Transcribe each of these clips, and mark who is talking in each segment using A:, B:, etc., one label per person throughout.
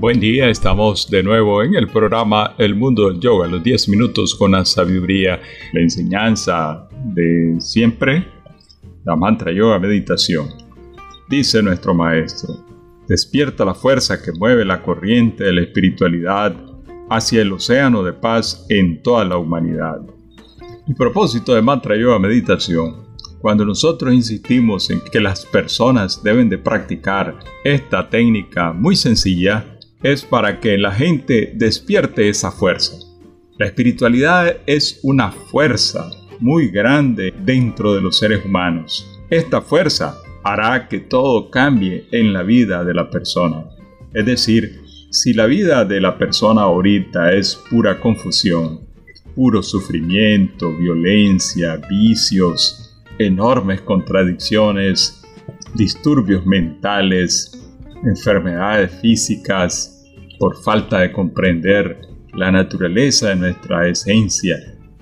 A: Buen día, estamos de nuevo en el programa El Mundo del Yoga, los 10 minutos con la sabiduría, la enseñanza de siempre, la mantra yoga meditación. Dice nuestro maestro, despierta la fuerza que mueve la corriente de la espiritualidad hacia el océano de paz en toda la humanidad. El propósito de mantra yoga meditación cuando nosotros insistimos en que las personas deben de practicar esta técnica muy sencilla, es para que la gente despierte esa fuerza. La espiritualidad es una fuerza muy grande dentro de los seres humanos. Esta fuerza hará que todo cambie en la vida de la persona. Es decir, si la vida de la persona ahorita es pura confusión, puro sufrimiento, violencia, vicios, enormes contradicciones, disturbios mentales, enfermedades físicas, por falta de comprender la naturaleza de nuestra esencia,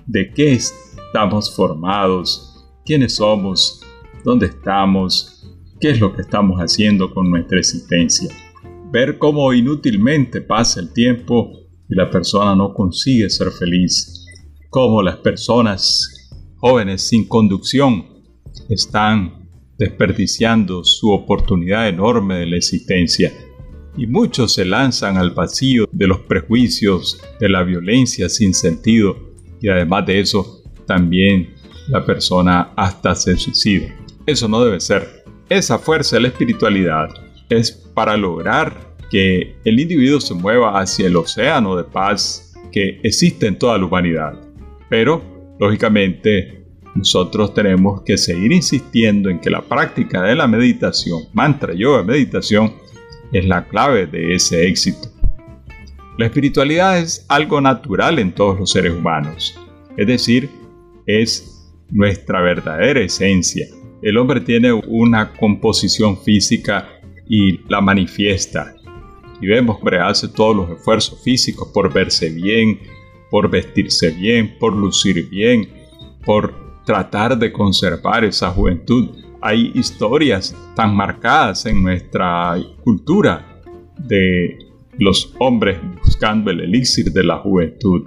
A: de qué estamos formados, quiénes somos, dónde estamos, qué es lo que estamos haciendo con nuestra existencia. Ver cómo inútilmente pasa el tiempo y la persona no consigue ser feliz. Cómo las personas jóvenes sin conducción están desperdiciando su oportunidad enorme de la existencia. Y muchos se lanzan al vacío de los prejuicios, de la violencia sin sentido, y además de eso, también la persona hasta se suicida. Eso no debe ser. Esa fuerza de la espiritualidad es para lograr que el individuo se mueva hacia el océano de paz que existe en toda la humanidad. Pero, lógicamente, nosotros tenemos que seguir insistiendo en que la práctica de la meditación, mantra, yoga, meditación, es la clave de ese éxito. La espiritualidad es algo natural en todos los seres humanos, es decir, es nuestra verdadera esencia. El hombre tiene una composición física y la manifiesta. Y vemos que hace todos los esfuerzos físicos por verse bien, por vestirse bien, por lucir bien, por tratar de conservar esa juventud. Hay historias tan marcadas en nuestra cultura de los hombres buscando el elixir de la juventud,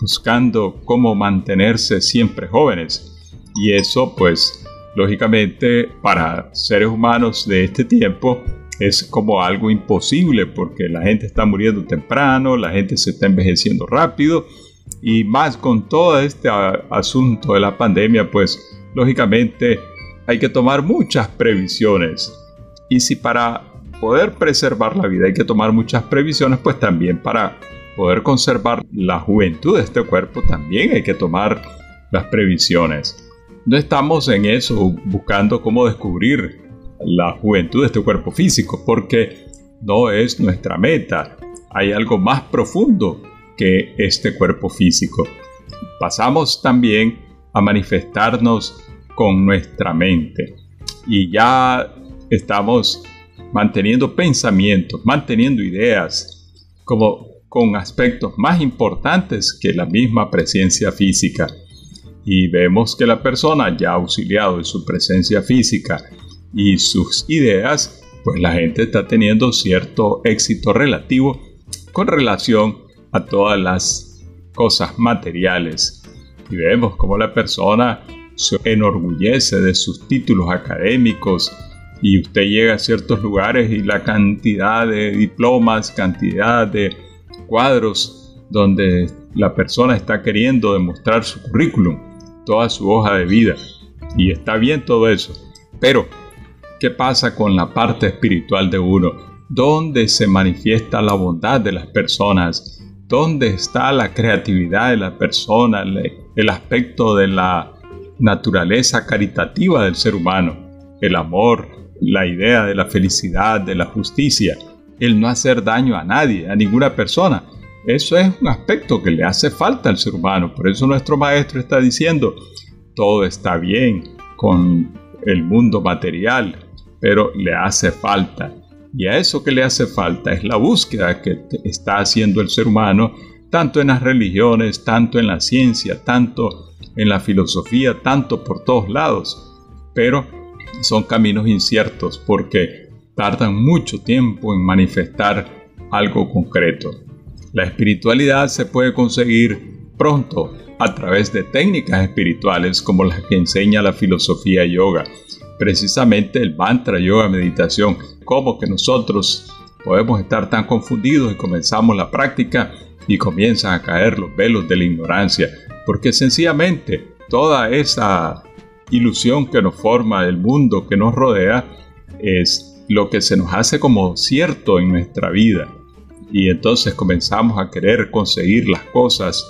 A: buscando cómo mantenerse siempre jóvenes. Y eso pues lógicamente para seres humanos de este tiempo es como algo imposible porque la gente está muriendo temprano, la gente se está envejeciendo rápido y más con todo este asunto de la pandemia, pues lógicamente hay que tomar muchas previsiones. Y si para poder preservar la vida hay que tomar muchas previsiones, pues también para poder conservar la juventud de este cuerpo también hay que tomar las previsiones. No estamos en eso buscando cómo descubrir la juventud de este cuerpo físico, porque no es nuestra meta. Hay algo más profundo que este cuerpo físico. Pasamos también a manifestarnos con nuestra mente y ya estamos manteniendo pensamientos, manteniendo ideas como con aspectos más importantes que la misma presencia física. Y vemos que la persona ya auxiliado de su presencia física y sus ideas, pues la gente está teniendo cierto éxito relativo con relación a todas las cosas materiales. Y vemos cómo la persona se enorgullece de sus títulos académicos y usted llega a ciertos lugares y la cantidad de diplomas, cantidad de cuadros donde la persona está queriendo demostrar su currículum, toda su hoja de vida. Y está bien todo eso. Pero, ¿qué pasa con la parte espiritual de uno? ¿Dónde se manifiesta la bondad de las personas? Dónde está la creatividad de la persona, el aspecto de la naturaleza caritativa del ser humano, el amor, la idea de la felicidad, de la justicia, el no hacer daño a nadie, a ninguna persona. Eso es un aspecto que le hace falta al ser humano. Por eso nuestro maestro está diciendo, todo está bien con el mundo material, pero le hace falta y a eso que le hace falta es la búsqueda que está haciendo el ser humano, tanto en las religiones, tanto en la ciencia, tanto en la filosofía, tanto por todos lados. Pero son caminos inciertos porque tardan mucho tiempo en manifestar algo concreto. La espiritualidad se puede conseguir pronto a través de técnicas espirituales como las que enseña la filosofía yoga, precisamente el mantra yoga meditación, como que nosotros podemos estar tan confundidos y comenzamos la práctica y comienzan a caer los velos de la ignorancia, porque sencillamente toda esa ilusión que nos forma el mundo que nos rodea es lo que se nos hace como cierto en nuestra vida. Y entonces comenzamos a querer conseguir las cosas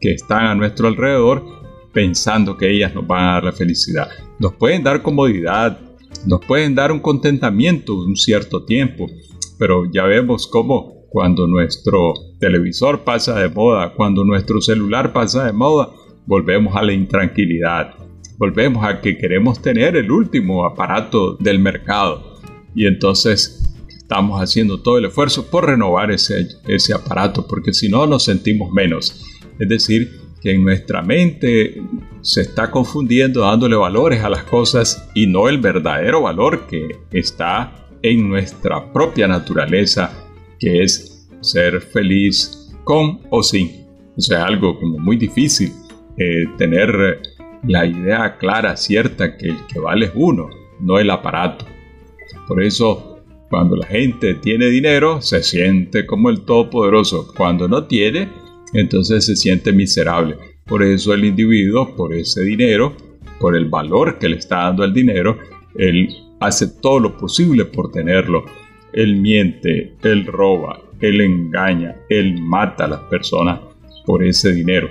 A: que están a nuestro alrededor pensando que ellas nos van a dar la felicidad. Nos pueden dar comodidad, nos pueden dar un contentamiento un cierto tiempo, pero ya vemos cómo cuando nuestro televisor pasa de moda, cuando nuestro celular pasa de moda, volvemos a la intranquilidad, volvemos a que queremos tener el último aparato del mercado y entonces estamos haciendo todo el esfuerzo por renovar ese, ese aparato porque si no nos sentimos menos. Es decir, que en nuestra mente se está confundiendo dándole valores a las cosas y no el verdadero valor que está en nuestra propia naturaleza, que es ser feliz con o sin. O sea, algo como muy difícil eh, tener la idea clara, cierta, que el que vale es uno, no el aparato. Por eso, cuando la gente tiene dinero, se siente como el todopoderoso. Cuando no tiene, entonces se siente miserable. Por eso el individuo, por ese dinero, por el valor que le está dando el dinero, él hace todo lo posible por tenerlo. Él miente, él roba, él engaña, él mata a las personas por ese dinero.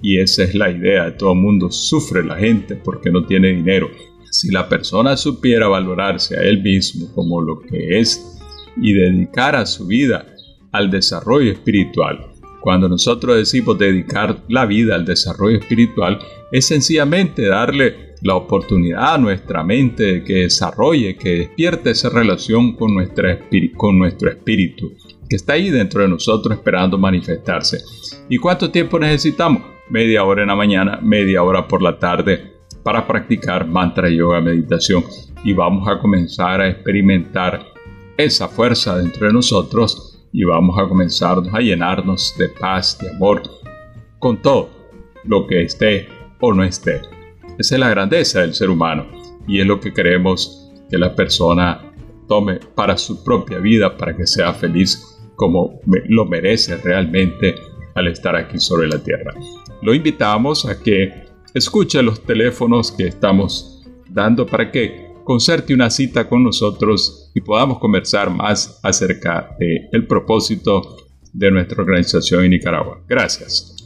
A: Y esa es la idea de todo mundo. Sufre la gente porque no tiene dinero. Si la persona supiera valorarse a él mismo como lo que es y dedicara su vida al desarrollo espiritual, cuando nosotros decimos dedicar la vida al desarrollo espiritual, es sencillamente darle la oportunidad a nuestra mente que desarrolle, que despierte esa relación con nuestro espíritu, que está ahí dentro de nosotros esperando manifestarse. ¿Y cuánto tiempo necesitamos? Media hora en la mañana, media hora por la tarde para practicar mantra, yoga, meditación. Y vamos a comenzar a experimentar esa fuerza dentro de nosotros y vamos a comenzar a llenarnos de paz, de amor, con todo lo que esté o no esté. Esa es la grandeza del ser humano y es lo que queremos que la persona tome para su propia vida, para que sea feliz como lo merece realmente al estar aquí sobre la tierra. Lo invitamos a que escuche los teléfonos que estamos dando para que concerte una cita con nosotros y podamos conversar más acerca del de propósito de nuestra organización en Nicaragua. Gracias.